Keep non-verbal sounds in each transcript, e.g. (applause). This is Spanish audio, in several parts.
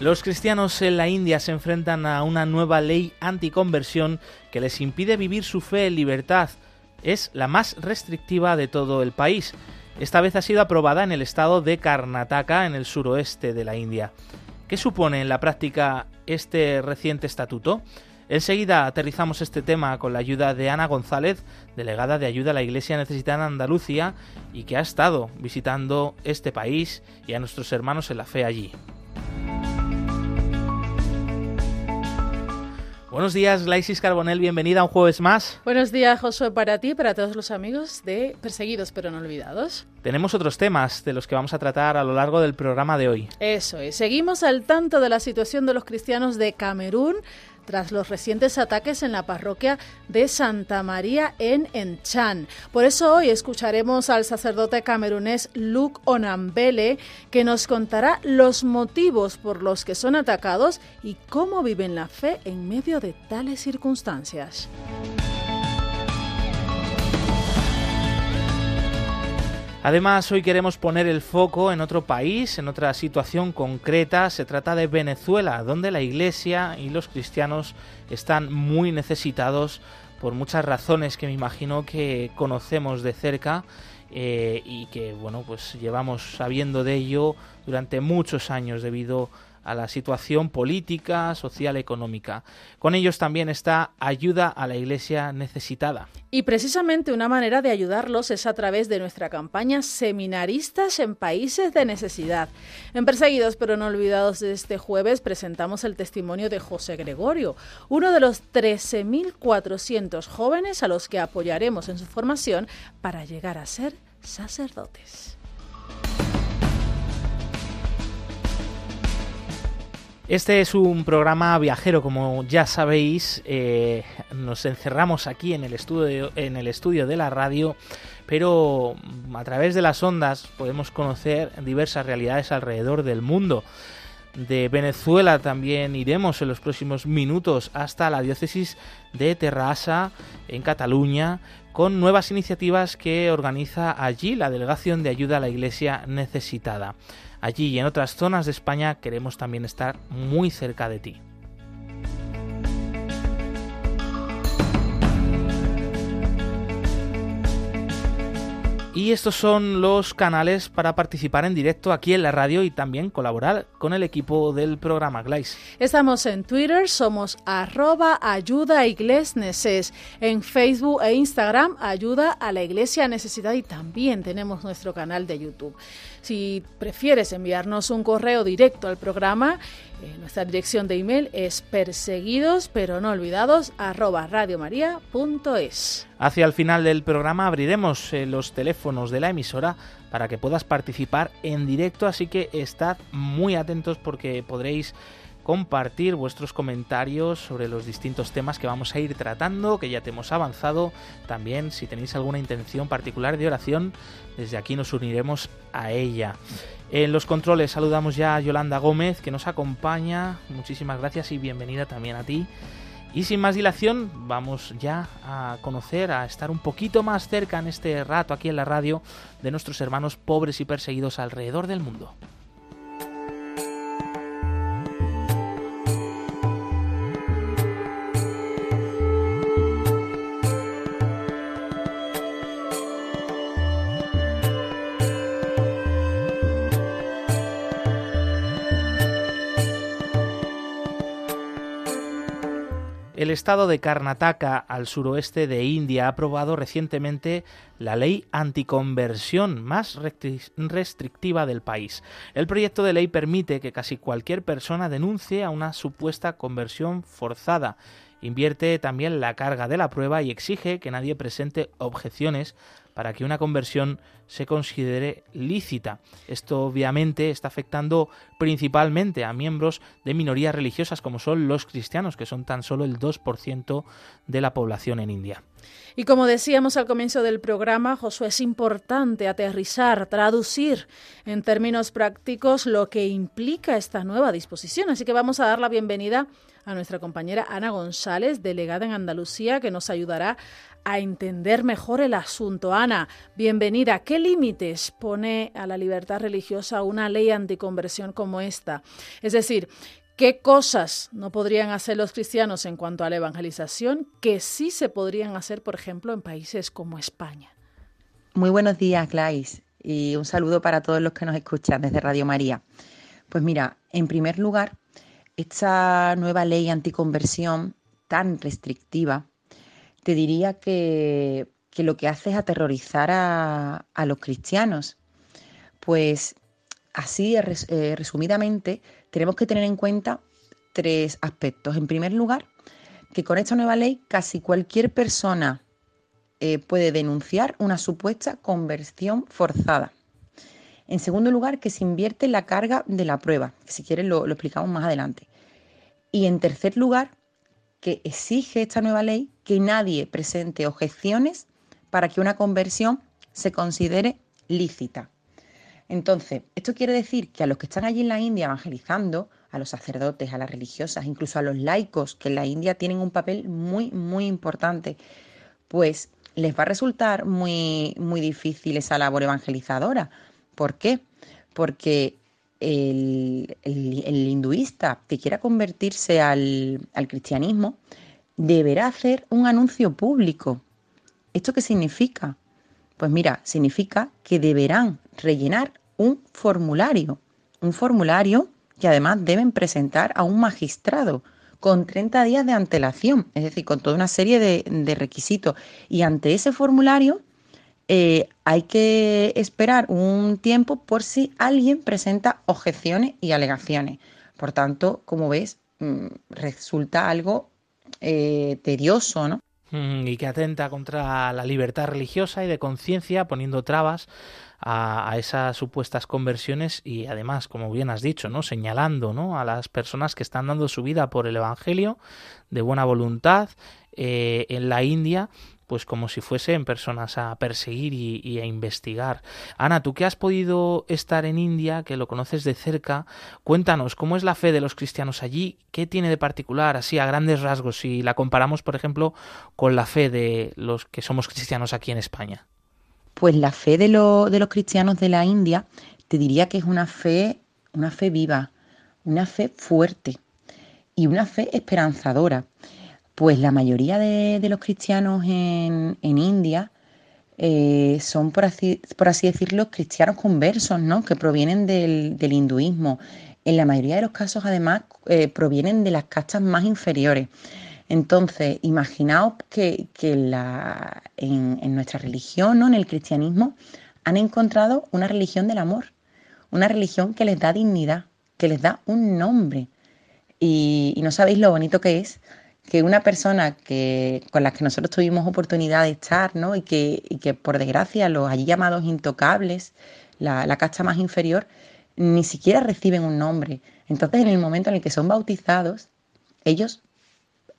Los cristianos en la India se enfrentan a una nueva ley anticonversión que les impide vivir su fe en libertad. Es la más restrictiva de todo el país. Esta vez ha sido aprobada en el estado de Karnataka, en el suroeste de la India. ¿Qué supone en la práctica este reciente estatuto? Enseguida aterrizamos este tema con la ayuda de Ana González, delegada de ayuda a la Iglesia Necesitada en Andalucía y que ha estado visitando este país y a nuestros hermanos en la fe allí. Buenos días, Glaisis Carbonel, bienvenida a un jueves más. Buenos días, Josué, para ti y para todos los amigos de Perseguidos pero no olvidados. Tenemos otros temas de los que vamos a tratar a lo largo del programa de hoy. Eso es, seguimos al tanto de la situación de los cristianos de Camerún tras los recientes ataques en la parroquia de Santa María en Enchan. Por eso hoy escucharemos al sacerdote camerunés Luke Onambele, que nos contará los motivos por los que son atacados y cómo viven la fe en medio de tales circunstancias. Además, hoy queremos poner el foco en otro país, en otra situación concreta. Se trata de Venezuela, donde la Iglesia y los cristianos están muy necesitados por muchas razones que me imagino que conocemos de cerca eh, y que, bueno, pues llevamos sabiendo de ello durante muchos años debido a a la situación política, social, económica. Con ellos también está ayuda a la Iglesia necesitada. Y precisamente una manera de ayudarlos es a través de nuestra campaña Seminaristas en Países de Necesidad. En Perseguidos pero no olvidados de este jueves presentamos el testimonio de José Gregorio, uno de los 13.400 jóvenes a los que apoyaremos en su formación para llegar a ser sacerdotes. Este es un programa viajero, como ya sabéis. Eh, nos encerramos aquí en el, estudio, en el estudio de la radio, pero a través de las ondas podemos conocer diversas realidades alrededor del mundo. De Venezuela también iremos en los próximos minutos hasta la diócesis de Terrassa, en Cataluña, con nuevas iniciativas que organiza allí la Delegación de Ayuda a la Iglesia Necesitada. Allí y en otras zonas de España queremos también estar muy cerca de ti. Y estos son los canales para participar en directo aquí en la radio y también colaborar con el equipo del programa Glais. Estamos en Twitter, somos arroba ayuda iglesneses. En Facebook e Instagram, ayuda a la iglesia necesidad y también tenemos nuestro canal de YouTube. Si prefieres enviarnos un correo directo al programa, eh, nuestra dirección de email es perseguidos pero no olvidados. Hacia el final del programa abriremos eh, los teléfonos de la emisora para que puedas participar en directo, así que estad muy atentos porque podréis compartir vuestros comentarios sobre los distintos temas que vamos a ir tratando, que ya te hemos avanzado. También si tenéis alguna intención particular de oración, desde aquí nos uniremos a ella. En los controles saludamos ya a Yolanda Gómez, que nos acompaña. Muchísimas gracias y bienvenida también a ti. Y sin más dilación, vamos ya a conocer, a estar un poquito más cerca en este rato aquí en la radio de nuestros hermanos pobres y perseguidos alrededor del mundo. El estado de Karnataka, al suroeste de India, ha aprobado recientemente la ley anticonversión más restrictiva del país. El proyecto de ley permite que casi cualquier persona denuncie a una supuesta conversión forzada invierte también la carga de la prueba y exige que nadie presente objeciones para que una conversión se considere lícita. Esto obviamente está afectando principalmente a miembros de minorías religiosas como son los cristianos, que son tan solo el 2% de la población en India. Y como decíamos al comienzo del programa, Josué, es importante aterrizar, traducir en términos prácticos lo que implica esta nueva disposición. Así que vamos a dar la bienvenida a nuestra compañera Ana González, delegada en Andalucía, que nos ayudará a entender mejor el asunto. Ana, bienvenida. ¿Qué límites pone a la libertad religiosa una ley anticonversión como esta? Es decir, ¿Qué cosas no podrían hacer los cristianos en cuanto a la evangelización que sí se podrían hacer, por ejemplo, en países como España? Muy buenos días, Glais, y un saludo para todos los que nos escuchan desde Radio María. Pues mira, en primer lugar, esta nueva ley anticonversión tan restrictiva, te diría que, lo que hace es aterrorizar a, los cristianos. Pues así, eh, resumidamente, tenemos que tener en cuenta tres aspectos. En primer lugar, que con esta nueva ley casi cualquier persona eh, puede denunciar una supuesta conversión forzada. En segundo lugar, que se invierte la carga de la prueba, si quieres lo explicamos más adelante. Y en tercer lugar, que exige esta nueva ley que nadie presente objeciones para que una conversión se considere lícita. Entonces, esto quiere decir que a los que están allí en la India evangelizando, a los sacerdotes, a las religiosas, incluso a los laicos, que en la India tienen un papel muy, muy importante, pues les va a resultar muy, muy difícil esa labor evangelizadora, ¿Por qué? Porque el, hinduista que quiera convertirse al, cristianismo deberá hacer un anuncio público. ¿Esto qué significa? Pues mira, significa que deberán rellenar un formulario, un formulario que además deben presentar a un magistrado con 30 días de antelación, es decir, con toda una serie de requisitos. Y ante ese formulario eh, hay que esperar un tiempo por si alguien presenta objeciones y alegaciones. Por tanto, como ves, mm, resulta algo eh, tedioso, ¿no? Mm, y que atenta contra la libertad religiosa y de conciencia, poniendo trabas a, esas supuestas conversiones y además, como bien has dicho, ¿no? señalando a las personas que están dando su vida por el Evangelio de buena voluntad eh, en la India pues como si fuesen personas a perseguir y, a investigar. Ana, tú que has podido estar en India, que lo conoces de cerca, cuéntanos cómo es la fe de los cristianos allí, qué tiene de particular, así a grandes rasgos, si la comparamos, por ejemplo, con la fe de los que somos cristianos aquí en España. Pues la fe de, de los cristianos de la India, te diría que es una fe, una fe viva, una fe fuerte y una fe esperanzadora. Pues la mayoría de, los cristianos en, India eh, son, por así, decirlo, cristianos conversos, ¿no? Que provienen del, hinduismo. En la mayoría de los casos, además, eh, provienen de las castas más inferiores. Entonces, imaginaos que, en, nuestra religión, ¿no? en el cristianismo, han encontrado una religión del amor, una religión que les da dignidad, que les da un nombre. y no sabéis lo bonito que es que una persona que, con la que nosotros tuvimos oportunidad de estar, ¿no? y, que, que por desgracia los allí llamados intocables, la, la casta más inferior, ni siquiera reciben un nombre. Entonces, en el momento en el que son bautizados, ellos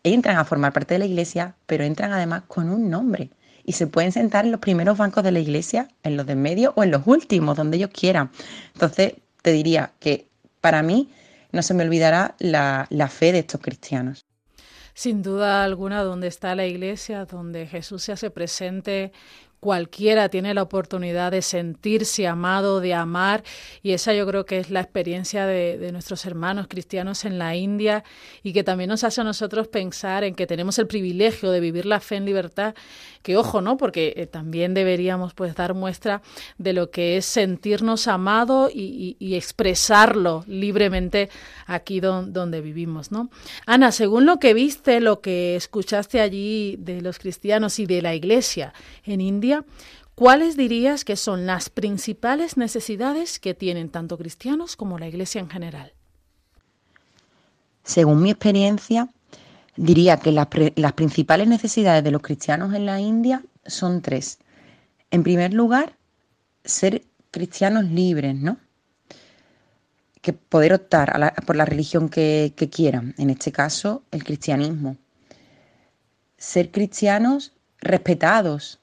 entran a formar parte de la iglesia, pero entran además con un nombre. Y se pueden sentar en los primeros bancos de la iglesia, en los de medio o en los últimos, donde ellos quieran. Entonces, te diría que para mí no se me olvidará la, la fe de estos cristianos sin duda alguna donde está la iglesia, donde Jesús se hace presente cualquiera tiene la oportunidad de sentirse amado, de amar, y esa yo creo que es la experiencia de, nuestros hermanos cristianos en la India y que también nos hace a nosotros pensar en que tenemos el privilegio de vivir la fe en libertad, que ojo, ¿no? Porque eh, también deberíamos pues dar muestra de lo que es sentirnos amados y, expresarlo libremente aquí donde vivimos, ¿no? Ana, según lo que viste, lo que escuchaste allí de los cristianos y de la iglesia en India, ¿cuáles dirías que son las principales necesidades que tienen tanto cristianos como la Iglesia en general? Según mi experiencia, Diría que las, principales necesidades de los cristianos en la India son tres. En primer lugar, ser cristianos libres, ¿no? Que poder optar por la religión que quieran, en este caso el cristianismo. Ser cristianos respetados,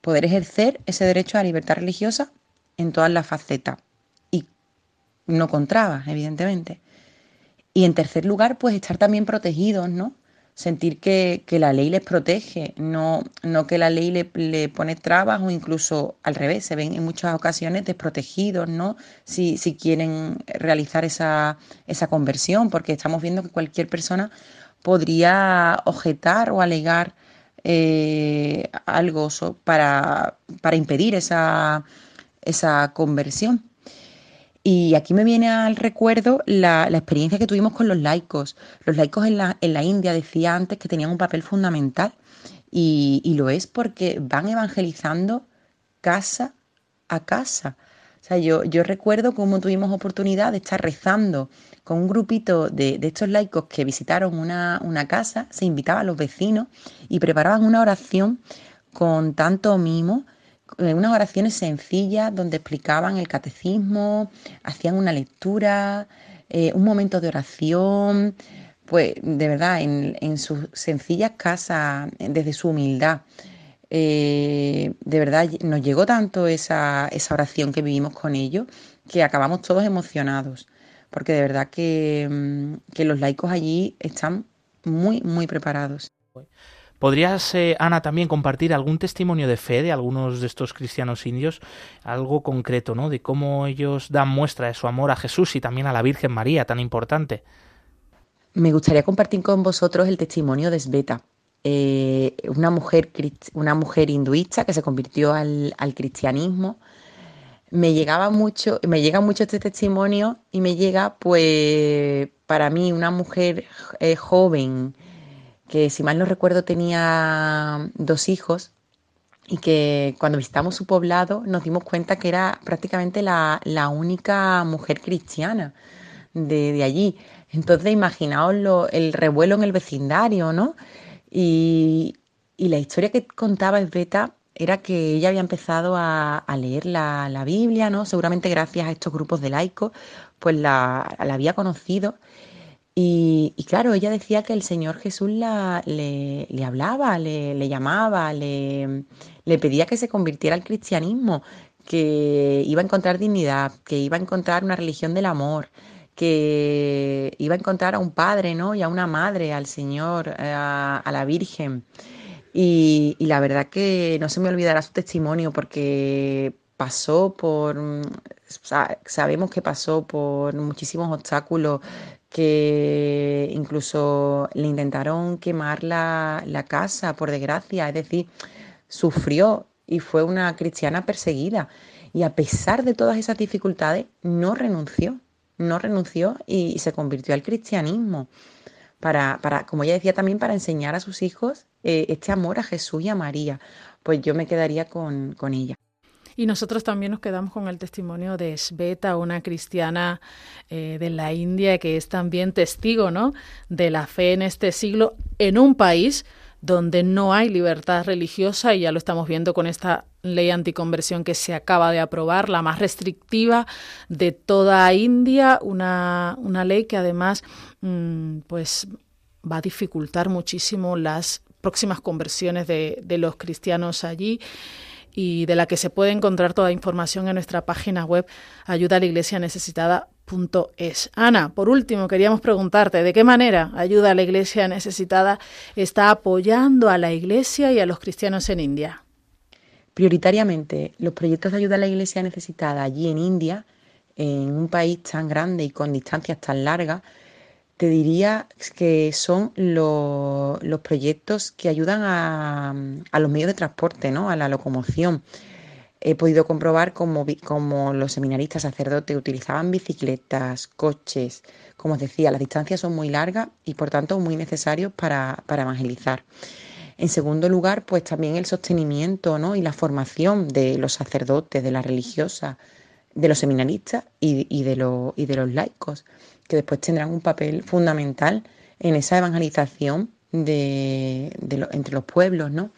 poder ejercer ese derecho a la libertad religiosa en todas las facetas y no con trabas, evidentemente. Y en tercer lugar, pues estar también protegidos, ¿no? Sentir que, la ley les protege, no, no que la ley le, pone trabas o incluso al revés, se ven en muchas ocasiones desprotegidos, ¿no? Si, si quieren realizar esa, esa conversión, porque estamos viendo que cualquier persona podría objetar o alegar eh, algo para, para impedir esa, esa conversión. Y aquí me viene al recuerdo la, experiencia que tuvimos con los laicos. Los laicos en la, en la India decía antes que tenían un papel fundamental y, y, lo es porque van evangelizando casa a casa. O sea, yo, yo recuerdo cómo tuvimos oportunidad de estar rezando con un grupito de, de estos laicos que visitaron una, una casa, se invitaban a los vecinos y preparaban una oración con tanto mimo eh, unas oraciones sencillas donde explicaban el catecismo, hacían una lectura, eh, un momento de oración, pues de verdad, en, sus sencillas casas, desde su humildad. Eh, de verdad nos llegó tanto esa, esa, oración que vivimos con ellos que acabamos todos emocionados, porque de verdad que, mm, que los laicos allí están muy, muy preparados. ¿Podrías, eh, Ana, también compartir algún testimonio de fe de algunos de estos cristianos indios? Algo concreto, ¿no? De cómo ellos dan muestra de su amor a Jesús y también a la Virgen María, tan importante. Me gustaría compartir con vosotros el testimonio de Sveta, eh, una, mujer, una mujer hinduista que se convirtió al, cristianismo. Me llegaba mucho, me llega mucho este testimonio y me llega, pues, para mí, una mujer eh, joven, que si mal no recuerdo tenía dos hijos y que cuando visitamos su poblado nos dimos cuenta que era prácticamente la, única mujer cristiana de, allí. Entonces imaginaos el revuelo en el vecindario, ¿no? Y, la historia que contaba Esbeta era que ella había empezado a, leer la, Biblia, ¿no? Seguramente gracias a estos grupos de laicos, pues la, la había conocido y, claro, ella decía que el Señor Jesús la, le, hablaba, le, llamaba, le, le, pedía que se convirtiera al cristianismo, que iba a encontrar dignidad, que iba a encontrar una religión del amor, que iba a encontrar a un padre ¿no? y a una madre, al Señor, a, la Virgen. Y, y, la verdad que no se me olvidará su testimonio porque pasó por, sabemos que pasó por muchísimos obstáculos, que incluso le intentaron quemar la, casa, por desgracia, es decir, sufrió y fue una cristiana perseguida. Y a pesar de todas esas dificultades, no renunció, no renunció y, se convirtió al cristianismo. Para, para, como ella decía, también para enseñar a sus hijos eh, este amor a Jesús y a María. Pues yo me quedaría con, con ella. Y nosotros también nos quedamos con el testimonio de Sveta, una cristiana eh, de la India que es también testigo ¿no? de la fe en este siglo en un país donde no hay libertad religiosa y ya lo estamos viendo con esta ley anticonversión que se acaba de aprobar, la más restrictiva de toda India, una, una ley que además mm, pues va a dificultar muchísimo las próximas conversiones de, los cristianos allí y de la que se puede encontrar toda información en nuestra página web ayuda a la iglesia necesitada.es. Ana, por último, queríamos preguntarte de qué manera ayuda a la iglesia necesitada está apoyando a la iglesia y a los cristianos en India. Prioritariamente, los proyectos de ayuda a la iglesia necesitada allí en India, en un país tan grande y con distancias tan largas, te diría que son los proyectos que ayudan a, los medios de transporte, ¿no? a la locomoción. He podido comprobar cómo, los seminaristas sacerdotes utilizaban bicicletas, coches. Como os decía, las distancias son muy largas y por tanto muy necesarios para, evangelizar. En segundo lugar, pues también el sostenimiento ¿no? y la formación de los sacerdotes, de las religiosas, de los seminaristas y, de, y de los laicos que después tendrán un papel fundamental en esa evangelización de, entre los pueblos, ¿no?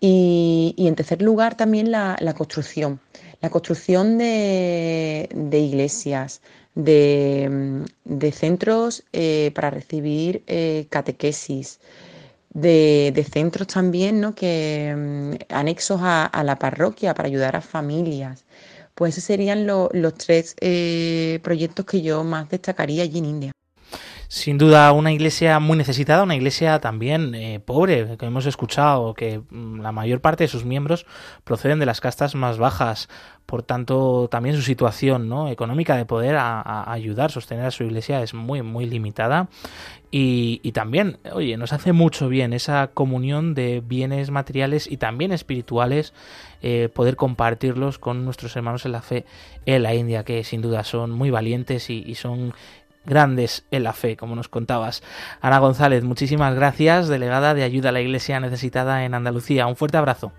Y, en tercer lugar también la, construcción, la construcción de, iglesias, de, centros eh, para recibir eh, catequesis, de, centros también, ¿no? Que mm, anexos a, la parroquia para ayudar a familias. Pues esos serían los tres eh, proyectos que yo más destacaría allí en India. Sin duda, una iglesia muy necesitada, una iglesia también eh, pobre, que hemos escuchado que mm, la mayor parte de sus miembros proceden de las castas más bajas, por tanto, también su situación ¿no? económica de poder a, ayudar, sostener a su iglesia es muy, muy limitada. Y, también, oye, nos hace mucho bien esa comunión de bienes materiales y también espirituales, eh, poder compartirlos con nuestros hermanos en la fe en la India, que sin duda son muy valientes y son grandes en la fe, como nos contabas. Ana González, muchísimas gracias, delegada de ayuda a la Iglesia necesitada en Andalucía. Un fuerte abrazo.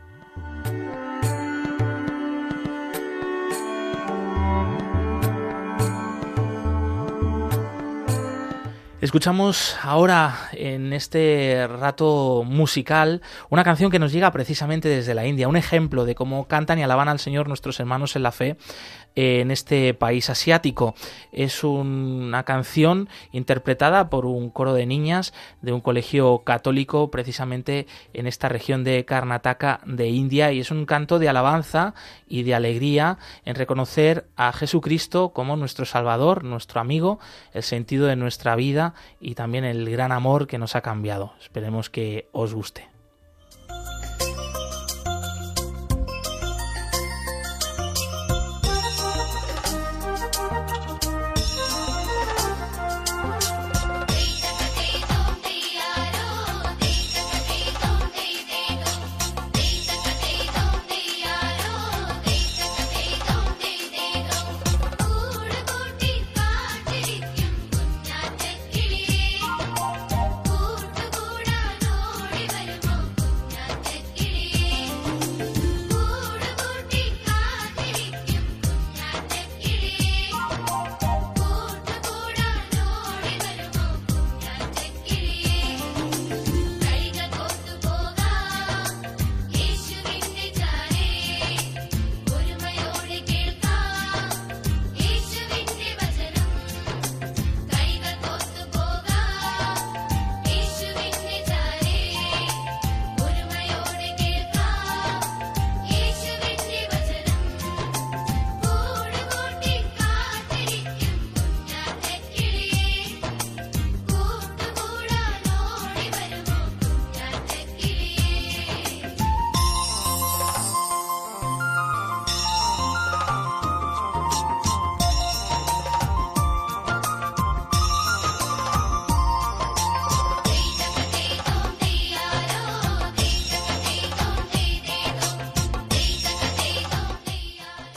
Escuchamos ahora en este rato musical una canción que nos llega precisamente desde la India, un ejemplo de cómo cantan y alaban al Señor nuestros hermanos en la fe en este país asiático. Es una canción interpretada por un coro de niñas de un colegio católico precisamente en esta región de Karnataka de India y es un canto de alabanza y de alegría en reconocer a Jesucristo como nuestro Salvador, nuestro amigo, el sentido de nuestra vida y también el gran amor que nos ha cambiado. Esperemos que os guste.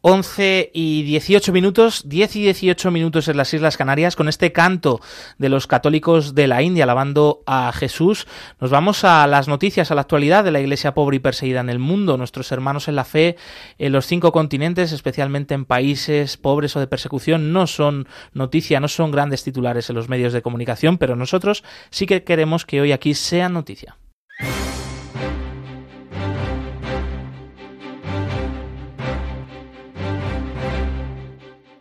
11 y 18 minutos, 10 y 18 minutos en las Islas Canarias, con este canto de los católicos de la India alabando a Jesús. Nos vamos a las noticias, a la actualidad de la Iglesia pobre y perseguida en el mundo. Nuestros hermanos en la fe en los cinco continentes, especialmente en países pobres o de persecución, no son noticia, no son grandes titulares en los medios de comunicación, pero nosotros sí que queremos que hoy aquí sea noticia.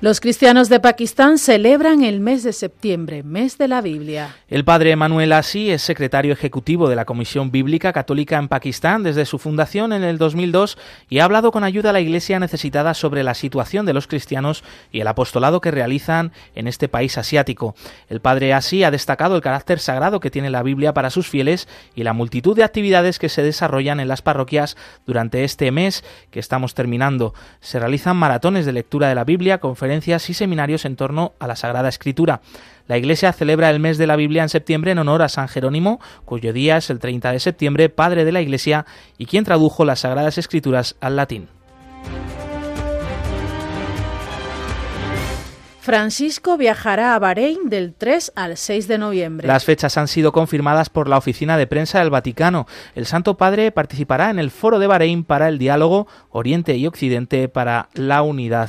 Los cristianos de Pakistán celebran el mes de septiembre, mes de la Biblia. El padre Manuel Asi es secretario ejecutivo de la Comisión Bíblica Católica en Pakistán desde su fundación en el 2002 y ha hablado con ayuda a la Iglesia necesitada sobre la situación de los cristianos y el apostolado que realizan en este país asiático. El padre Asi ha destacado el carácter sagrado que tiene la Biblia para sus fieles y la multitud de actividades que se desarrollan en las parroquias durante este mes que estamos terminando. Se realizan maratones de lectura de la Biblia, conferencias conferencias y seminarios en torno a la Sagrada Escritura. La Iglesia celebra el mes de la Biblia en septiembre en honor a San Jerónimo, cuyo día es el 30 de septiembre, padre de la Iglesia y quien tradujo las Sagradas Escrituras al latín. Francisco viajará a Bahrein del 3 al 6 de noviembre. Las fechas han sido confirmadas por la Oficina de Prensa del Vaticano. El Santo Padre participará en el Foro de Bahrein para el diálogo Oriente y Occidente para la unidad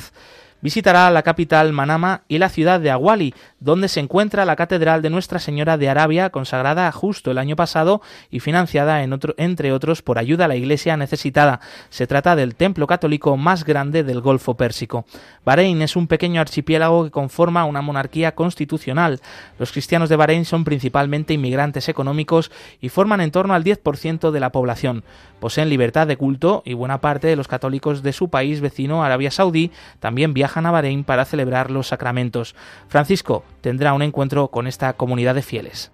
visitará la capital Manama y la ciudad de Aguali, donde se encuentra la Catedral de Nuestra Señora de Arabia, consagrada justo el año pasado y financiada, entre otros, por ayuda a la Iglesia necesitada. Se trata del templo católico más grande del Golfo Pérsico. Bahrein es un pequeño archipiélago que conforma una monarquía constitucional. Los cristianos de Bahrein son principalmente inmigrantes económicos y forman en torno al 10% de la población. Poseen libertad de culto y buena parte de los católicos de su país vecino, Arabia Saudí, también viajan a Bahrein para celebrar los sacramentos. Francisco tendrá un encuentro con esta comunidad de fieles.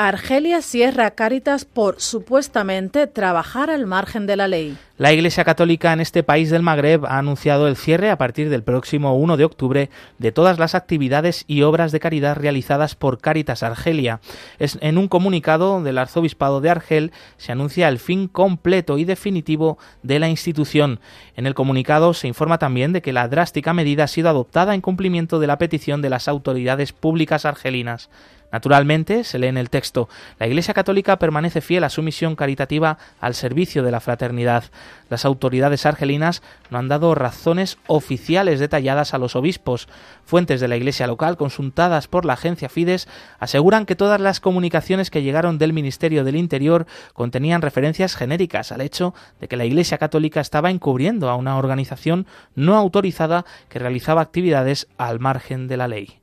Argelia cierra Cáritas por supuestamente trabajar al margen de la ley. La Iglesia Católica en este país del Magreb ha anunciado el cierre a partir del próximo 1 de octubre de todas las actividades y obras de caridad realizadas por Cáritas Argelia. En un comunicado del Arzobispado de Argel se anuncia el fin completo y definitivo de la institución. En el comunicado se informa también de que la drástica medida ha sido adoptada en cumplimiento de la petición de las autoridades públicas argelinas. Naturalmente, se lee en el texto, la Iglesia Católica permanece fiel a su misión caritativa al servicio de la fraternidad. Las autoridades argelinas no han dado razones oficiales detalladas a los obispos. Fuentes de la Iglesia local, consultadas por la agencia Fides, aseguran que todas las comunicaciones que llegaron del Ministerio del Interior contenían referencias genéricas al hecho de que la Iglesia Católica estaba encubriendo a una organización no autorizada que realizaba actividades al margen de la ley.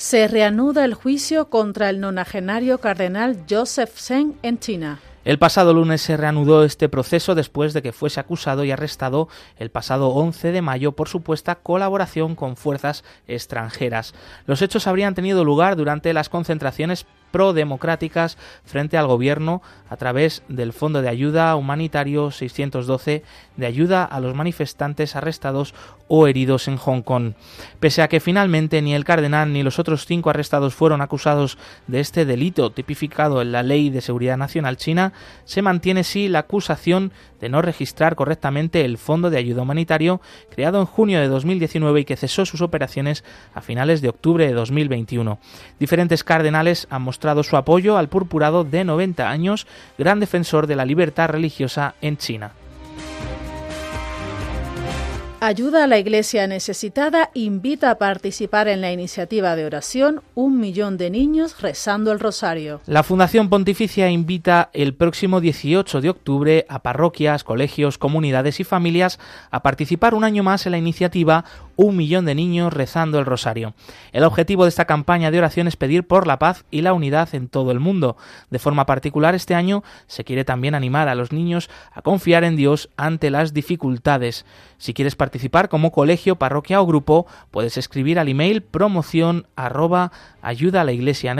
Se reanuda el juicio contra el nonagenario cardenal Joseph Sen en China. El pasado lunes se reanudó este proceso después de que fuese acusado y arrestado el pasado 11 de mayo por supuesta colaboración con fuerzas extranjeras. Los hechos habrían tenido lugar durante las concentraciones pro-democráticas frente al gobierno a través del Fondo de Ayuda Humanitario 612 de ayuda a los manifestantes arrestados o heridos en Hong Kong. Pese a que finalmente ni el cardenal ni los otros cinco arrestados fueron acusados de este delito tipificado en la Ley de Seguridad Nacional China, se mantiene sí la acusación de no registrar correctamente el Fondo de Ayuda Humanitario creado en junio de 2019 y que cesó sus operaciones a finales de octubre de 2021. Diferentes cardenales han mostrado su apoyo al purpurado de 90 años, gran defensor de la libertad religiosa en China. Ayuda a la Iglesia necesitada invita a participar en la iniciativa de oración Un millón de niños rezando el rosario. La Fundación Pontificia invita el próximo 18 de octubre a parroquias, colegios, comunidades y familias a participar un año más en la iniciativa Un millón de niños rezando el rosario. El objetivo de esta campaña de oración es pedir por la paz y la unidad en todo el mundo. De forma particular, este año se quiere también animar a los niños a confiar en Dios ante las dificultades. Si quieres participar como colegio, parroquia o grupo, puedes escribir al email promoción arroba ayuda a la iglesia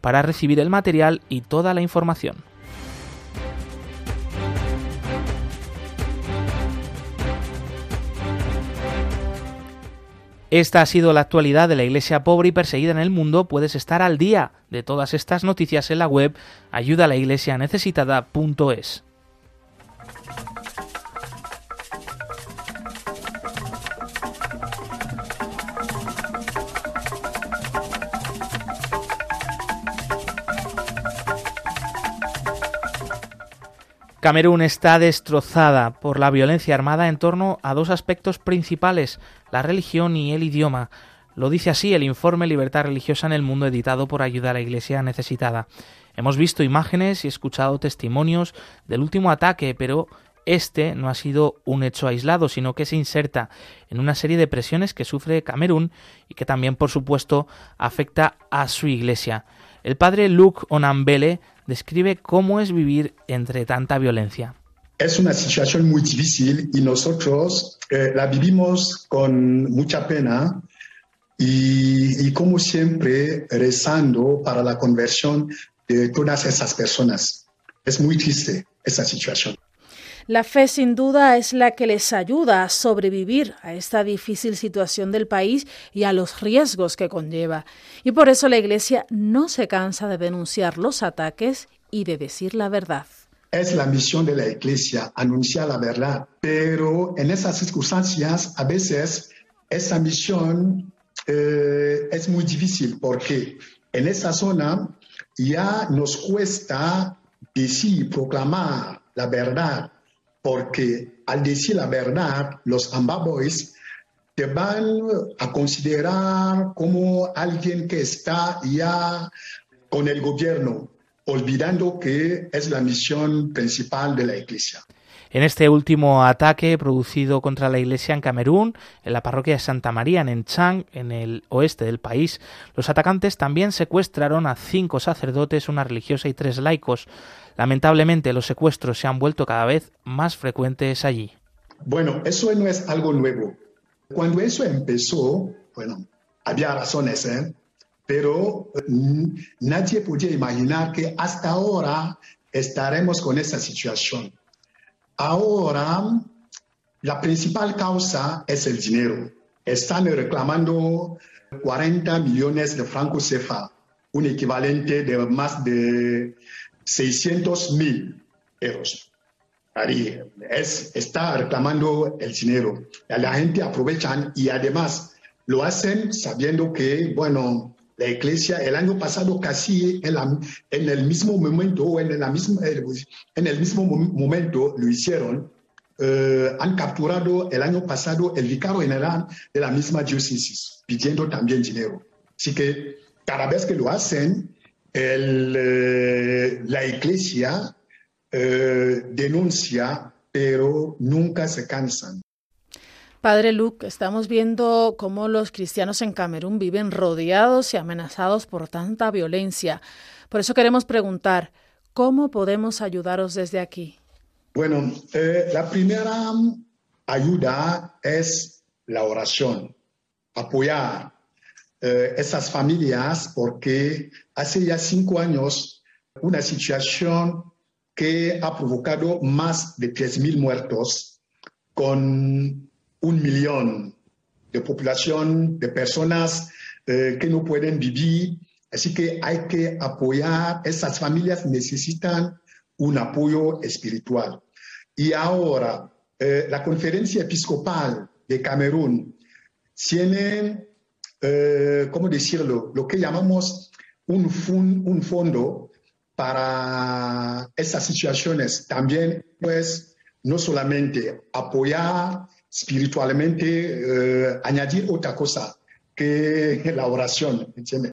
para recibir el material y toda la información. Esta ha sido la actualidad de la iglesia pobre y perseguida en el mundo. Puedes estar al día de todas estas noticias en la web ayudalaiglesianecesitada.es. Camerún está destrozada por la violencia armada en torno a dos aspectos principales, la religión y el idioma. Lo dice así el informe Libertad Religiosa en el Mundo editado por Ayuda a la Iglesia Necesitada. Hemos visto imágenes y escuchado testimonios del último ataque, pero este no ha sido un hecho aislado, sino que se inserta en una serie de presiones que sufre Camerún y que también, por supuesto, afecta a su iglesia. El padre Luke Onambele describe cómo es vivir entre tanta violencia. Es una situación muy difícil y nosotros eh, la vivimos con mucha pena y, como siempre rezando para la conversión de todas esas personas. Es muy triste esa situación. La fe sin duda es la que les ayuda a sobrevivir a esta difícil situación del país y a los riesgos que conlleva. Y por eso la Iglesia no se cansa de denunciar los ataques y de decir la verdad. Es la misión de la Iglesia anunciar la verdad, pero en esas circunstancias a veces esa misión eh, es muy difícil porque en esa zona ya nos cuesta decir, proclamar la verdad, porque al decir la verdad, los ambaboys te van a considerar como alguien que está ya con el gobierno, olvidando que es la misión principal de la iglesia. En este último ataque producido contra la iglesia en Camerún, en la parroquia de Santa María en Chang, en el oeste del país, los atacantes también secuestraron a cinco sacerdotes, una religiosa y tres laicos. Lamentablemente los secuestros se han vuelto cada vez más frecuentes allí. Bueno, eso no es algo nuevo. Cuando eso empezó, bueno, había razones, ¿eh? pero mm, nadie podía imaginar que hasta ahora estaremos con esa situación. Ahora, la principal causa es el dinero. Están reclamando 40 millones de francos CFA, un equivalente de más de 600 mil euros. Es, está reclamando el dinero. La gente aprovecha y además lo hacen sabiendo que, bueno, la iglesia el año pasado casi en, el mismo momento en, la misma, en el mismo momento lo hicieron. Eh, han capturado el año pasado el vicario general de la misma diócesis, pidiendo también dinero. Así que cada vez que lo hacen, eh, la iglesia eh, denuncia, pero nunca se cansan. Padre Luke, estamos viendo cómo los cristianos en Camerún viven rodeados y amenazados por tanta violencia. Por eso queremos preguntar, ¿cómo podemos ayudaros desde aquí? Bueno, eh, la primera ayuda es la oración, apoyar eh, esas familias porque hace ya cinco años una situación que ha provocado más de 3.000 muertos con un millón de población, de personas eh, que no pueden vivir. Así que hay que apoyar, esas familias necesitan un apoyo espiritual. Y ahora, eh, la conferencia episcopal de Camerún tiene, eh, ¿cómo decirlo?, lo que llamamos un, un fondo para esas situaciones. También, pues, no solamente apoyar espiritualmente eh, añadir otra cosa que la oración, ¿entiendes?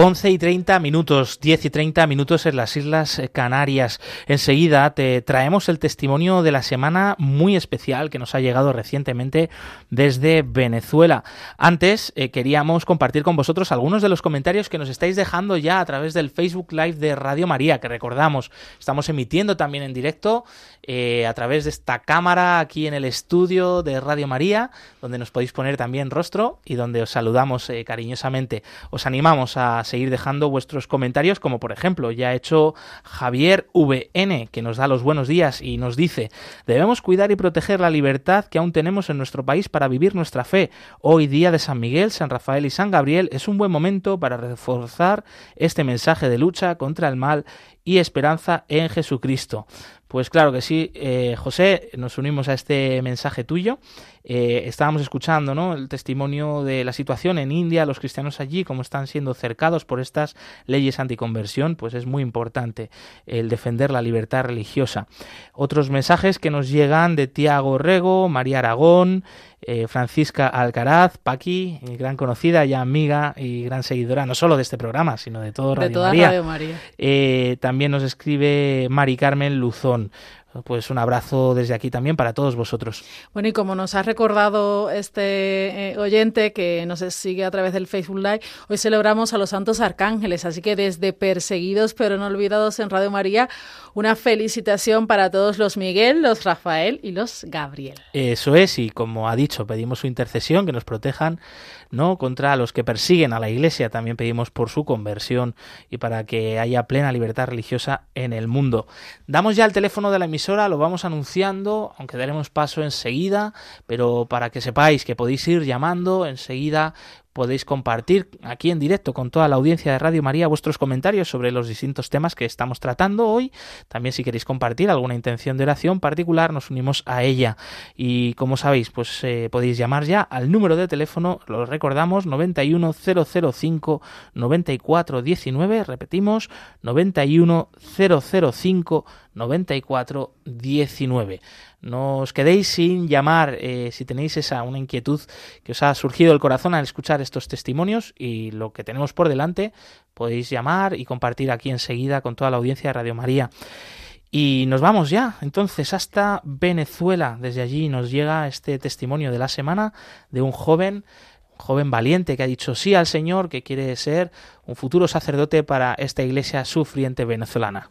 11 y 30 minutos, 10 y 30 minutos en las Islas Canarias. Enseguida te traemos el testimonio de la semana muy especial que nos ha llegado recientemente desde Venezuela. Antes eh, queríamos compartir con vosotros algunos de los comentarios que nos estáis dejando ya a través del Facebook Live de Radio María, que recordamos, estamos emitiendo también en directo eh, a través de esta cámara aquí en el estudio de Radio María, donde nos podéis poner también rostro y donde os saludamos eh, cariñosamente. Os animamos a seguir dejando vuestros comentarios, como por ejemplo ya ha hecho Javier VN, que nos da los buenos días y nos dice, debemos cuidar y proteger la libertad que aún tenemos en nuestro país para vivir nuestra fe. Hoy día de San Miguel, San Rafael y San Gabriel es un buen momento para reforzar este mensaje de lucha contra el mal y esperanza en Jesucristo. Pues claro que sí, eh, José, nos unimos a este mensaje tuyo. Eh, estábamos escuchando ¿no? el testimonio de la situación en India, los cristianos allí, cómo están siendo cercados por estas leyes anticonversión, pues es muy importante el defender la libertad religiosa. Otros mensajes que nos llegan de Tiago Rego, María Aragón, eh, Francisca Alcaraz, Paqui, gran conocida y amiga y gran seguidora, no solo de este programa, sino de todo Radio María. María. también nos escribe Mari Carmen Luzón pues un abrazo desde aquí también para todos vosotros. Bueno, y como nos ha recordado este eh, oyente que nos sigue a través del Facebook Live, hoy celebramos a los santos arcángeles, así que desde Perseguidos pero no olvidados en Radio María, una felicitación para todos los Miguel, los Rafael y los Gabriel. Eso es, y como ha dicho, pedimos su intercesión, que nos protejan ¿no? contra los que persiguen a la Iglesia, también pedimos por su conversión y para que haya plena libertad religiosa en el mundo. Damos ya el teléfono de la emisora, lo vamos anunciando, aunque daremos paso enseguida, pero para que sepáis que podéis ir llamando enseguida podéis compartir aquí en directo con toda la audiencia de Radio María vuestros comentarios sobre los distintos temas que estamos tratando hoy. También si queréis compartir alguna intención de oración particular, nos unimos a ella. Y como sabéis, pues eh, podéis llamar ya al número de teléfono, lo recordamos, 91005 9419, repetimos, 91005 9419 no os quedéis sin llamar eh, si tenéis esa una inquietud que os ha surgido el corazón al escuchar estos testimonios y lo que tenemos por delante podéis llamar y compartir aquí enseguida con toda la audiencia de Radio María. Y nos vamos ya, entonces, hasta Venezuela. Desde allí nos llega este testimonio de la semana de un joven, joven valiente que ha dicho sí al Señor, que quiere ser un futuro sacerdote para esta iglesia sufriente venezolana.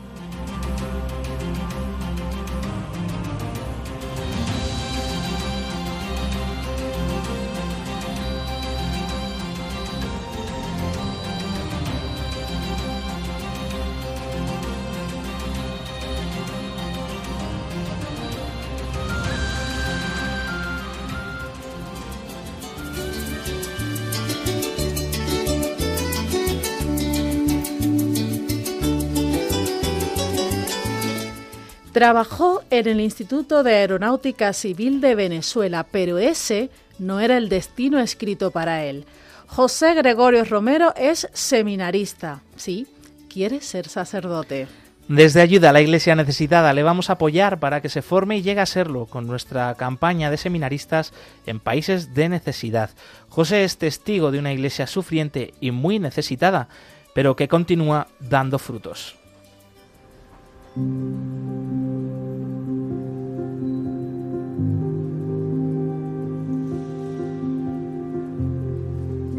Trabajó en el Instituto de Aeronáutica Civil de Venezuela, pero ese no era el destino escrito para él. José Gregorio Romero es seminarista. Sí, quiere ser sacerdote. Desde Ayuda a la Iglesia Necesitada le vamos a apoyar para que se forme y llegue a serlo con nuestra campaña de seminaristas en países de necesidad. José es testigo de una iglesia sufriente y muy necesitada, pero que continúa dando frutos.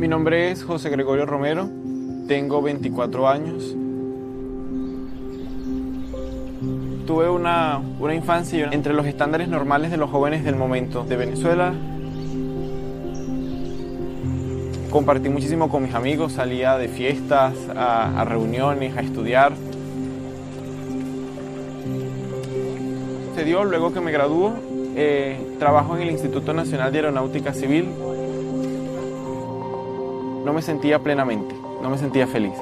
Mi nombre es José Gregorio Romero, tengo 24 años. Tuve una, una infancia entre los estándares normales de los jóvenes del momento de Venezuela. Compartí muchísimo con mis amigos, salía de fiestas, a, reuniones, a estudiar. Sucedió luego que me graduó, eh, trabajo en el Instituto Nacional de Aeronáutica Civil. No me sentía plenamente, no me sentía feliz.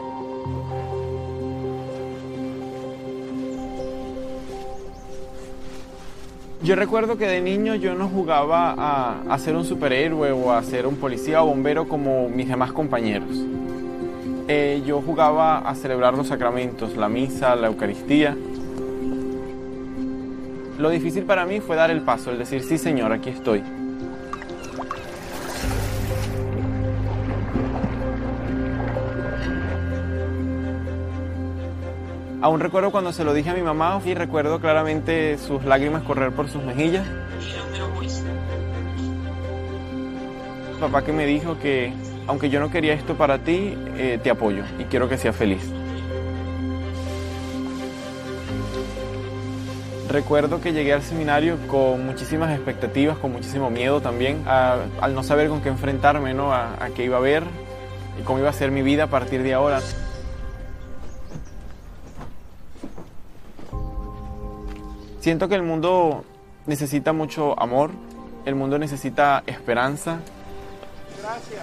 Yo recuerdo que de niño yo no jugaba a, ser un superhéroe o a ser un policía o bombero como mis demás compañeros. Eh, yo jugaba a celebrar los sacramentos, la misa, la Eucaristía. Lo difícil para mí fue dar el paso, el decir, sí Señor, aquí estoy. Aún recuerdo cuando se lo dije a mi mamá y recuerdo claramente sus lágrimas correr por sus mejillas. Papá que me dijo que aunque yo no quería esto para ti, eh, te apoyo y quiero que seas feliz. Recuerdo que llegué al seminario con muchísimas expectativas, con muchísimo miedo también, al no saber con qué enfrentarme, ¿no? a, a qué iba a ver y cómo iba a ser mi vida a partir de ahora. Siento que el mundo necesita mucho amor, el mundo necesita esperanza. Gracias.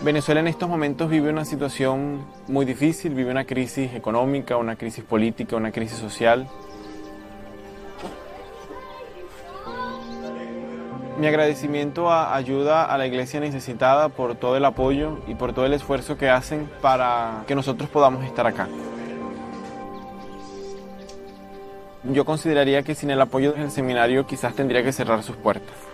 Venezuela en estos momentos vive una situación muy difícil, vive una crisis económica, una crisis política, una crisis social. Mi agradecimiento a, ayuda a la iglesia necesitada por todo el apoyo y por todo el esfuerzo que hacen para que nosotros podamos estar acá. Yo consideraría que sin el apoyo del seminario quizás tendría que cerrar sus puertas.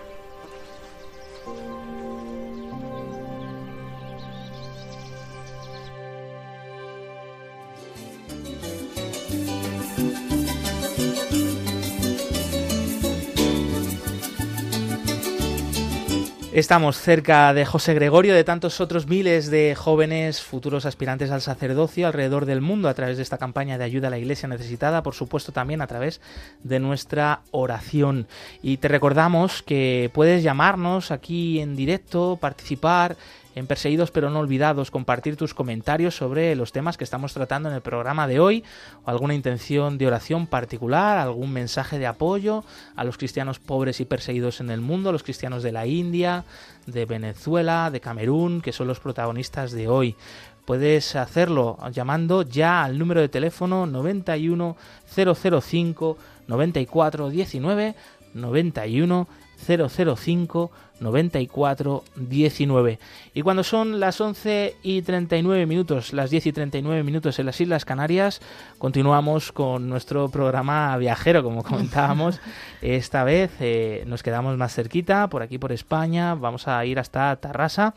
Estamos cerca de José Gregorio, de tantos otros miles de jóvenes futuros aspirantes al sacerdocio alrededor del mundo a través de esta campaña de ayuda a la iglesia necesitada, por supuesto también a través de nuestra oración. Y te recordamos que puedes llamarnos aquí en directo, participar en Perseguidos pero no olvidados, compartir tus comentarios sobre los temas que estamos tratando en el programa de hoy, o alguna intención de oración particular, algún mensaje de apoyo a los cristianos pobres y perseguidos en el mundo, los cristianos de la India, de Venezuela, de Camerún, que son los protagonistas de hoy. Puedes hacerlo llamando ya al número de teléfono 91 005 94 19 91 005 94 19. Y cuando son las 11 y 39 minutos, las 10 y 39 minutos en las Islas Canarias, continuamos con nuestro programa viajero, como comentábamos. (laughs) Esta vez eh, nos quedamos más cerquita, por aquí por España, vamos a ir hasta Tarrasa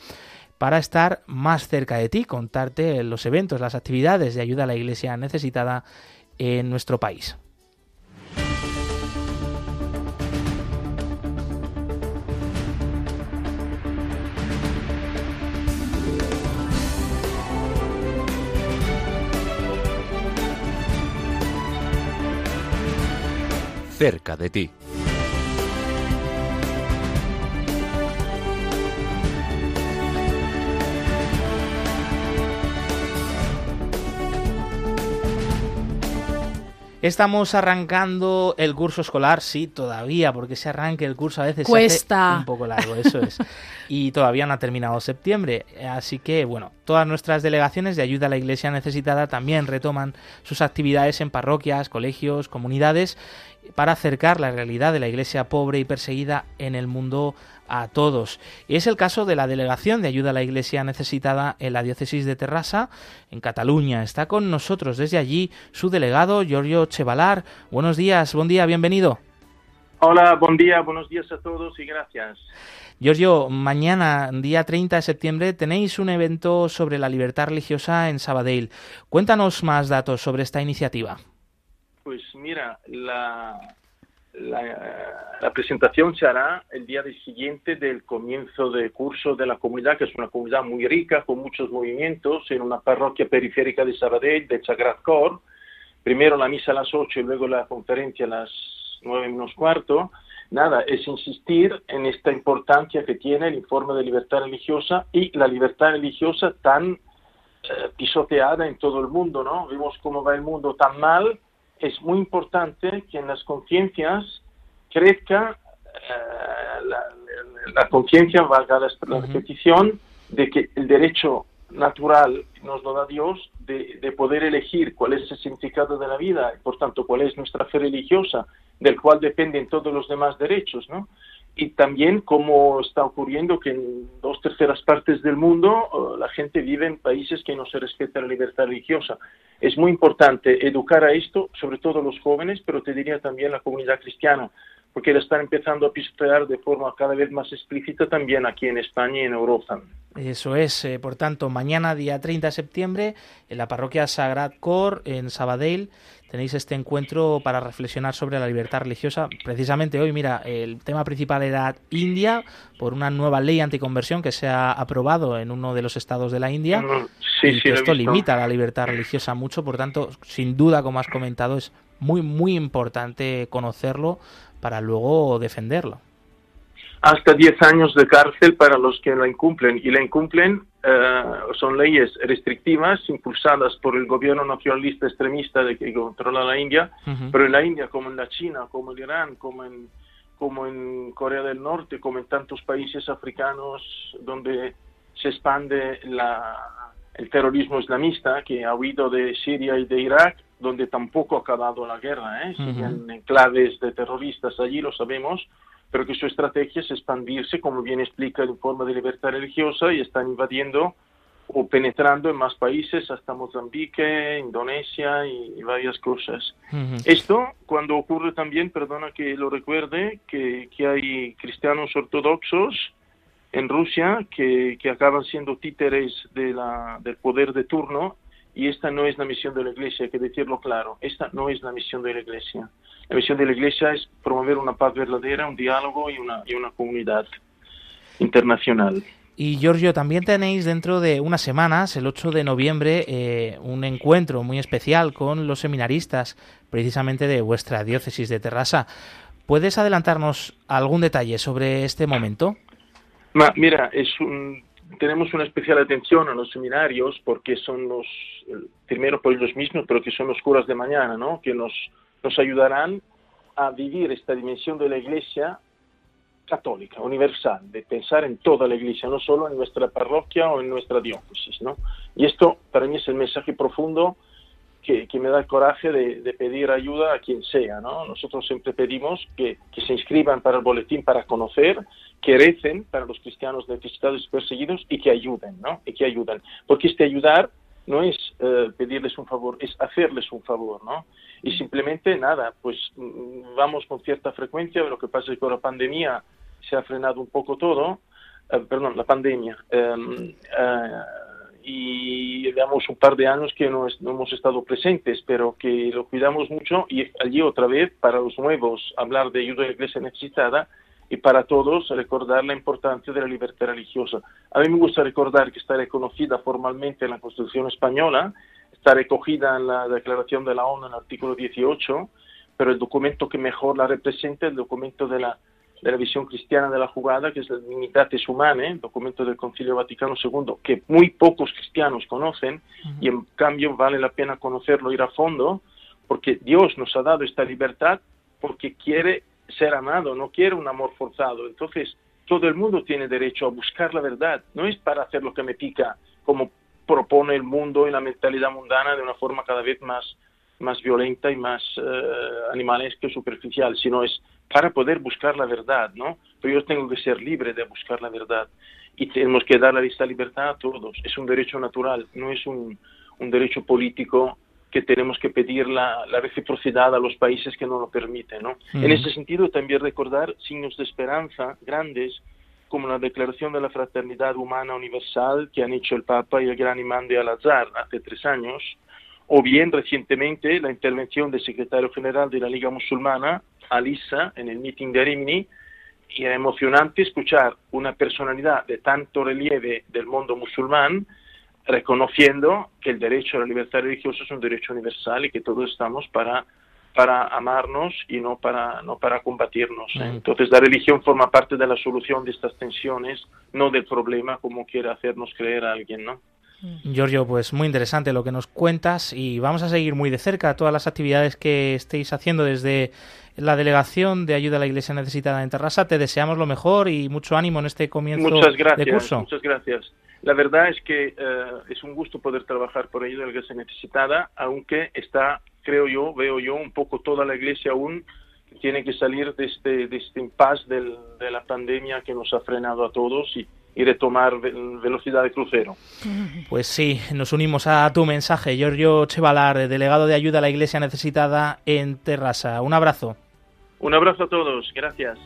para estar más cerca de ti, contarte los eventos, las actividades de ayuda a la iglesia necesitada en nuestro país. Cerca de ti. Estamos arrancando el curso escolar, sí, todavía, porque se arranque el curso a veces Cuesta. un poco largo, eso es. y todavía no ha terminado septiembre, así que bueno, todas nuestras delegaciones de ayuda a la iglesia necesitada también retoman sus actividades en parroquias, colegios, comunidades para acercar la realidad de la iglesia pobre y perseguida en el mundo a todos. Y es el caso de la Delegación de Ayuda a la Iglesia Necesitada en la Diócesis de Terrassa, en Cataluña. Está con nosotros desde allí su delegado, Giorgio Chevalar. Buenos días, buen día, bienvenido. Hola, buen día, buenos días a todos y gracias. Giorgio, mañana, día 30 de septiembre, tenéis un evento sobre la libertad religiosa en Sabadell. Cuéntanos más datos sobre esta iniciativa. Pues mira, la, la, presentación se hará el día siguiente del comienzo del curso de la comunidad, que es una comunidad muy rica, con muchos movimientos, en una parroquia periférica de Sabadell, de Sagrat Primero la misa a las 8 y luego la conferencia a las 9 menos cuarto. Nada, es insistir en esta importancia que tiene el informe de libertad religiosa y la libertad religiosa tan eh, pisoteada en todo el mundo, ¿no? Vemos cómo va el mundo tan mal. Es muy importante que en las conciencias crezca eh, la, conciencia, valga la, repetición, de que el derecho natural nos lo da Dios de, de, poder elegir cuál es el significado de la vida y por tanto cuál es nuestra fe religiosa, del cual dependen todos los demás derechos, ¿no? Y también como está ocurriendo que en dos terceras partes del mundo eh, la gente vive en países que no se respeta la libertad religiosa. Es muy importante educar a esto, sobre todo los jóvenes, pero te diría también la comunidad cristiana, porque la están empezando a pisotear de forma cada vez más explícita también aquí en España y en Europa. Eso es, eh, por tanto, mañana día 30 de septiembre en la parroquia Sagrat Cor en Sabadell tenéis este encuentro para reflexionar sobre la libertad religiosa. Precisamente hoy, mira, el tema principal era India, por una nueva ley anticonversión que se ha aprobado en uno de los estados de la India. Mm, y que esto limita la libertad religiosa mucho, por tanto, sin duda, como has comentado, es muy, muy importante conocerlo para luego defenderlo hasta 10 años de cárcel para los que la incumplen. Y la incumplen eh, son leyes restrictivas impulsadas por el gobierno nacionalista extremista de que controla la India, pero en la India, como en la China, como en Irán, como en, como en Corea del Norte, como en tantos países africanos donde se expande la, el terrorismo islamista que ha huido de Siria y de Irak, donde tampoco ha acabado la guerra, ¿eh? siguen enclaves de terroristas allí, lo sabemos, pero que su estrategia es expandirse, como bien explica el informe de libertad religiosa, y están invadiendo o penetrando en más países, hasta Mozambique, Indonesia y, varias cosas. Esto, cuando ocurre también, perdona que lo recuerde, que, que hay cristianos ortodoxos en Rusia que, que acaban siendo títeres de la, del poder de turno, y esta no es la misión de la Iglesia, hay que decirlo claro, esta no es la misión de la Iglesia. La misión de la Iglesia es promover una paz verdadera, un diálogo y una, y una comunidad internacional. Y Giorgio, también tenéis dentro de unas semanas, el 8 de noviembre, eh, un encuentro muy especial con los seminaristas, precisamente de vuestra diócesis de Terrassa. ¿Puedes adelantarnos algún detalle sobre este momento? mira, es un, tenemos una especial atención a los seminarios porque son los, primero por ellos mismos, pero que son los curas de mañana, ¿no? Que nos nos ayudarán a vivir esta dimensión de la Iglesia católica, universal, de pensar en toda la Iglesia, no solo en nuestra parroquia o en nuestra diócesis. ¿no? Y esto para mí es el mensaje profundo que, me da el coraje de, pedir ayuda a quien sea. ¿no? Nosotros siempre pedimos que, que, se inscriban para el boletín para conocer, que recen para los cristianos necesitados y perseguidos y que ayuden, ¿no? y que ayuden. Porque este ayudar no es eh, pedirles un favor, es hacerles un favor, ¿no? Y simplemente nada, pues mm, vamos con cierta frecuencia, lo que pasa es que con la pandemia se ha frenado un poco todo, eh, perdón, la pandemia, em, eh, y llevamos un par de años que no, no, hemos estado presentes, pero que lo cuidamos mucho y allí otra vez, para los nuevos, hablar de ayuda a la iglesia necesitada, y para todos recordar la importancia de la libertad religiosa. A mí me gusta recordar que está reconocida formalmente en la Constitución española, está recogida en la Declaración de la ONU en el artículo 18, pero el documento que mejor la representa es el documento de la, de la visión cristiana de la jugada, que es la Dignitatis Humanae, el documento del Concilio Vaticano II, que muy pocos cristianos conocen y en cambio vale la pena conocerlo, ir a fondo, porque Dios nos ha dado esta libertad porque quiere ser amado, no quiere un amor forzado. Entonces, todo el mundo tiene derecho a buscar la verdad. No es para hacer lo que me pica, como propone el mundo y la mentalidad mundana de una forma cada vez más, más violenta y más uh, animalesca y superficial, sino es para poder buscar la verdad, ¿no? Pero yo tengo que ser libre de buscar la verdad y tenemos que dar esta libertad a todos. Es un derecho natural, no es un, un derecho político que tenemos que pedir la, reciprocidad a los países que no lo permiten. ¿no? En ese sentido, también recordar signos de esperanza grandes como la Declaración de la Fraternidad Humana Universal que han hecho el Papa y el Gran Imán de Al-Azhar hace tres años, o bien recientemente la intervención del secretario general de la Liga Musulmana, Alisa, en el meeting de Rimini, y es emocionante escuchar una personalidad de tanto relieve del mundo musulmán reconociendo que el derecho a la libertad religiosa es un derecho universal y que todos estamos para para amarnos y no para no para combatirnos. ¿eh? Entonces la religión forma parte de la solución de estas tensiones, no del problema como quiere hacernos creer alguien, ¿no? Giorgio, pues muy interesante lo que nos cuentas y vamos a seguir muy de cerca todas las actividades que estéis haciendo desde la Delegación de Ayuda a la Iglesia Necesitada en Terrassa. Te deseamos lo mejor y mucho ánimo en este comienzo muchas gracias, de curso. Muchas gracias. La verdad es que eh, es un gusto poder trabajar por Ayuda a la Iglesia Necesitada, aunque está, creo yo, veo yo, un poco toda la Iglesia aún tiene que salir de este, de este impasse del, de la pandemia que nos ha frenado a todos y, y retomar velocidad de crucero. Pues sí, nos unimos a tu mensaje, Giorgio Chevalar, delegado de ayuda a la Iglesia necesitada en Terrassa. Un abrazo. Un abrazo a todos, gracias.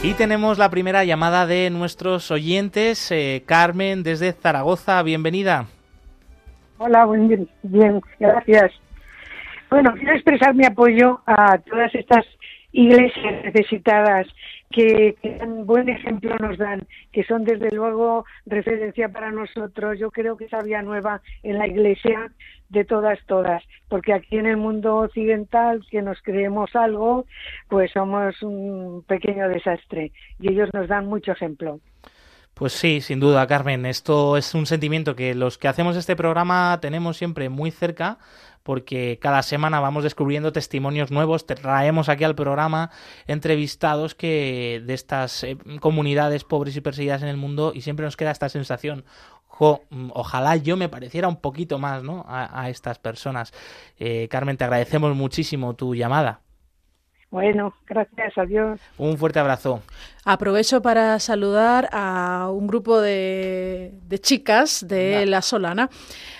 Y tenemos la primera llamada de nuestros oyentes. Eh, Carmen, desde Zaragoza, bienvenida. Hola, bien, bien, gracias. Bueno, quiero expresar mi apoyo a todas estas iglesias necesitadas que, un buen ejemplo nos dan, que son desde luego referencia para nosotros. Yo creo que esa vía nueva en la iglesia de todas, todas, porque aquí en el mundo occidental, que nos creemos algo, pues somos un pequeño desastre y ellos nos dan mucho ejemplo. Pues sí, sin duda, Carmen. Esto es un sentimiento que los que hacemos este programa tenemos siempre muy cerca porque cada semana vamos descubriendo testimonios nuevos, traemos aquí al programa entrevistados que de estas eh, comunidades pobres y perseguidas en el mundo y siempre nos queda esta sensación, mm, ojalá yo me pareciera un poquito más ¿no? a, estas personas. Eh, Carmen, te agradecemos muchísimo tu llamada. Bueno, gracias, adiós. Un fuerte abrazo. Aprovecho para saludar a un grupo de, chicas de La Solana,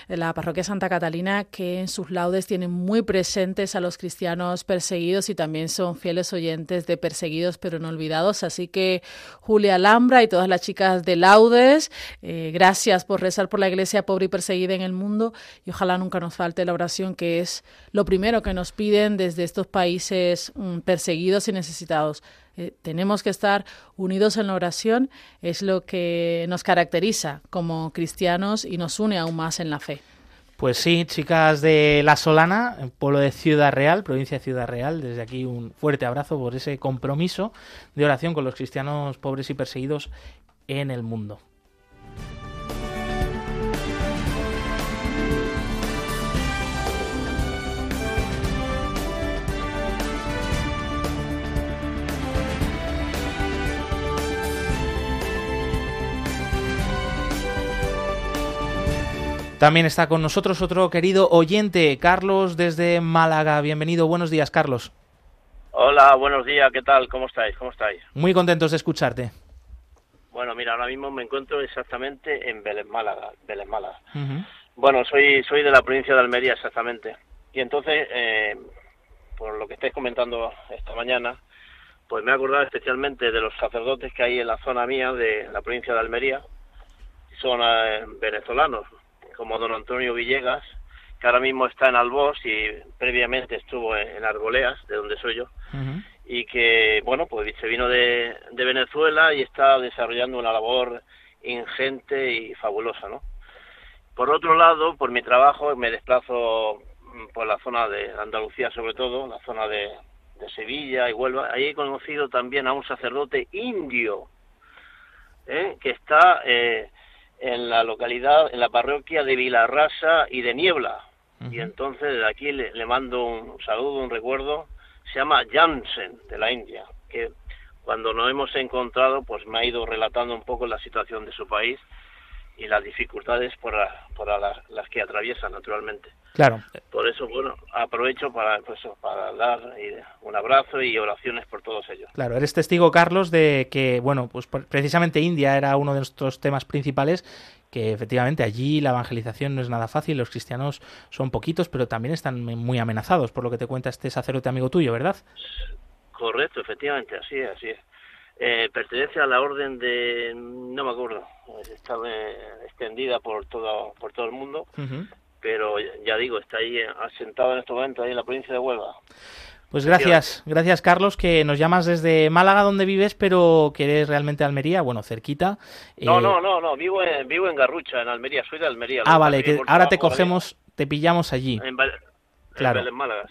de la parroquia Santa Catalina, que en sus laudes tienen muy presentes a los cristianos perseguidos y también son fieles oyentes de Perseguidos pero no olvidados. Así que Julia Alhambra y todas las chicas de laudes, eh, gracias por rezar por la iglesia pobre y perseguida en el mundo y ojalá nunca nos falte la oración, que es lo primero que nos piden desde estos países mm, perseguidos y necesitados. Eh, tenemos que estar unidos en la oración, es lo que nos caracteriza como cristianos y nos une aún más en la fe. Pues sí, chicas de La Solana, pueblo de Ciudad Real, provincia de Ciudad Real, desde aquí un fuerte abrazo por ese compromiso de oración con los cristianos pobres y perseguidos en el mundo. También está con nosotros otro querido oyente, Carlos desde Málaga. Bienvenido, buenos días, Carlos. Hola, buenos días, ¿qué tal? ¿Cómo estáis? ¿Cómo estáis? Muy contentos de escucharte. Bueno, mira, ahora mismo me encuentro exactamente en Vélez, Málaga. Vélez, Málaga. Bueno, soy, soy de la provincia de Almería, exactamente. Y entonces, eh, por lo que estáis comentando esta mañana, pues me he acordado especialmente de los sacerdotes que hay en la zona mía de la provincia de Almería. Son eh, venezolanos, como don Antonio Villegas, que ahora mismo está en Albos y previamente estuvo en, Arboleas, de donde soy yo, y que, bueno, pues se vino de, Venezuela y está desarrollando una labor ingente y fabulosa, ¿no? Por otro lado, por mi trabajo me desplazo mm, por la zona de Andalucía sobre todo, la zona de, Sevilla y Huelva. Ahí he conocido también a un sacerdote indio ¿eh? que está eh, en la localidad, en la parroquia de Vilarrasa y de Niebla. Y entonces de aquí le, mando un saludo, un recuerdo. Se llama Jansen, de la India, que cuando nos hemos encontrado, pues me ha ido relatando un poco la situación de su país y las dificultades por, por las, que atraviesa naturalmente. Claro. Por eso, bueno, aprovecho para, pues, para dar un abrazo y oraciones por todos ellos. Claro, eres testigo, Carlos, de que, bueno, pues precisamente India era uno de nuestros temas principales que efectivamente allí la evangelización no es nada fácil, los cristianos son poquitos, pero también están muy amenazados, por lo que te cuenta este sacerdote amigo tuyo, ¿verdad? Correcto, efectivamente, así es, así es. Eh, pertenece a la orden de, no me acuerdo, está eh, extendida por todo, por todo el mundo, pero ya digo, está ahí asentado en este momento, ahí en la provincia de Huelva. Pues gracias, gracias Carlos, que nos llamas desde Málaga donde vives, pero que eres realmente Almería, bueno, cerquita. No, eh, no, no, no, vivo en, vivo en Garrucha, en Almería, soy de Almería. Ah, vale, que ahora te cogemos, te pillamos allí. Claro.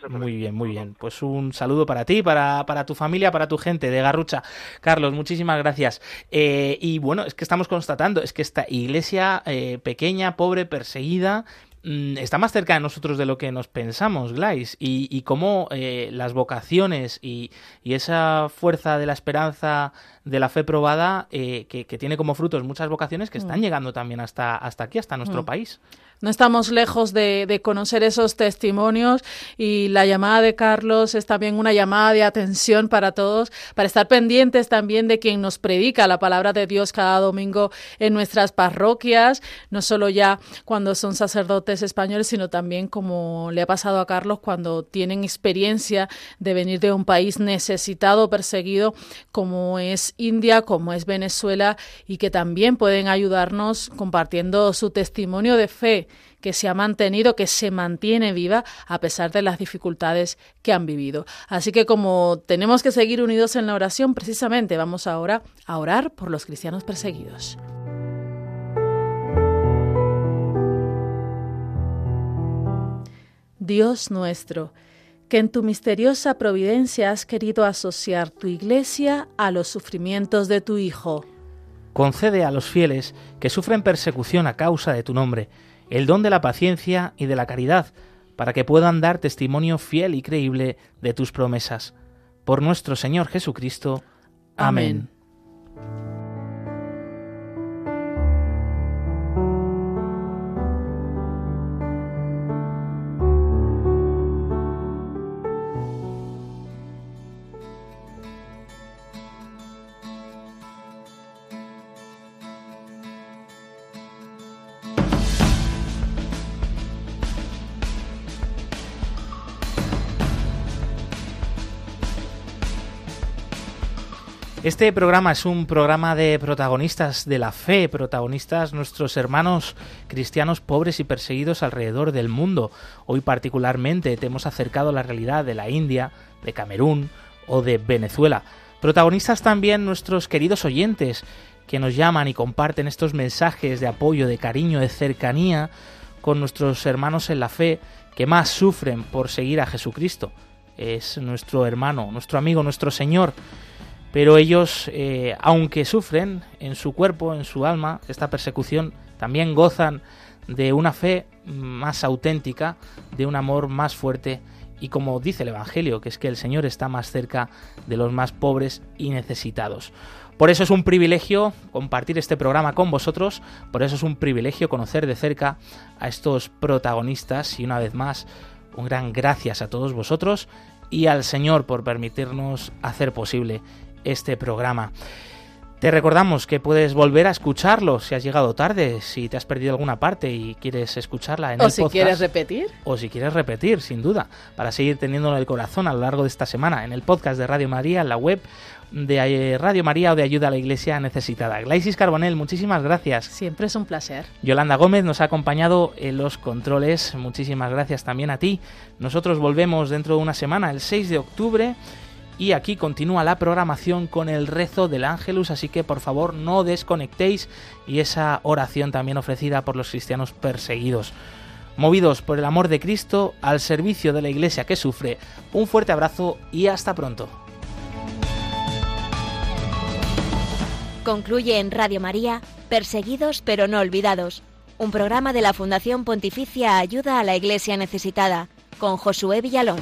muy bien, muy bien. Pues un saludo para ti, para, para tu familia, para tu gente de Garrucha. Carlos, muchísimas gracias. Eh, y bueno, es que estamos constatando, es que esta iglesia eh, pequeña, pobre, perseguida, Mm, está más cerca de nosotros de lo que nos pensamos, Glais, y, y cómo eh, las vocaciones y, y, esa fuerza de la esperanza, de la fe probada, eh, que, que, tiene como frutos muchas vocaciones que están mm. llegando también hasta, hasta aquí, hasta nuestro mm. país. No estamos lejos de, conocer esos testimonios y la llamada de Carlos es también una llamada de atención para todos, para estar pendientes también de quien nos predica la palabra de Dios cada domingo en nuestras parroquias, no solo ya cuando son sacerdotes españoles, sino también como le ha pasado a Carlos cuando tienen experiencia de venir de un país necesitado, perseguido, como es India, como es Venezuela, y que también pueden ayudarnos compartiendo su testimonio de fe que se ha mantenido, que se mantiene viva a pesar de las dificultades que han vivido. Así que como tenemos que seguir unidos en la oración, precisamente vamos ahora a orar por los cristianos perseguidos. Dios nuestro, que en tu misteriosa providencia has querido asociar tu iglesia a los sufrimientos de tu Hijo. Concede a los fieles que sufren persecución a causa de tu nombre, el don de la paciencia y de la caridad, para que puedan dar testimonio fiel y creíble de tus promesas. Por nuestro Señor Jesucristo. Amén. Este programa es un programa de protagonistas de la fe, protagonistas nuestros hermanos cristianos pobres y perseguidos alrededor del mundo. Hoy particularmente te hemos acercado a la realidad de la India, de Camerún o de Venezuela. Protagonistas también nuestros queridos oyentes que nos llaman y comparten estos mensajes de apoyo, de cariño, de cercanía con nuestros hermanos en la fe que más sufren por seguir a Jesucristo. Es nuestro hermano, nuestro amigo, nuestro Señor pero ellos, eh, aunque sufren en su cuerpo, en su alma, esta persecución, también gozan de una fe más auténtica, de un amor más fuerte. Y como dice el Evangelio, que es que el Señor está más cerca de los más pobres y necesitados. Por eso es un privilegio compartir este programa con vosotros, por eso es un privilegio conocer de cerca a estos protagonistas. Y una vez más un gran gracias a todos vosotros y al Señor por permitirnos hacer posible este programa. Te recordamos que puedes volver a escucharlo si has llegado tarde, si te has perdido alguna parte y quieres escucharla en o el si quieres repetir. O si quieres repetir, sin duda, para seguir teniéndolo en el corazón a lo largo de esta semana, en el podcast de Radio María, en la web de Radio María o de Ayuda a la Iglesia Necesitada. Glaisis Carbonel, muchísimas gracias. Siempre es un placer. Yolanda Gómez nos ha acompañado en los controles. Muchísimas gracias también a ti. Nosotros volvemos dentro de una semana, el 6 de octubre y aquí continúa la programación con el rezo del ángelus, así que por favor no desconectéis y esa oración también ofrecida por los cristianos perseguidos. Movidos por el amor de Cristo al servicio de la iglesia que sufre, un fuerte abrazo y hasta pronto. Concluye en Radio María, Perseguidos pero no olvidados, un programa de la Fundación Pontificia Ayuda a la Iglesia Necesitada, con Josué Villalón.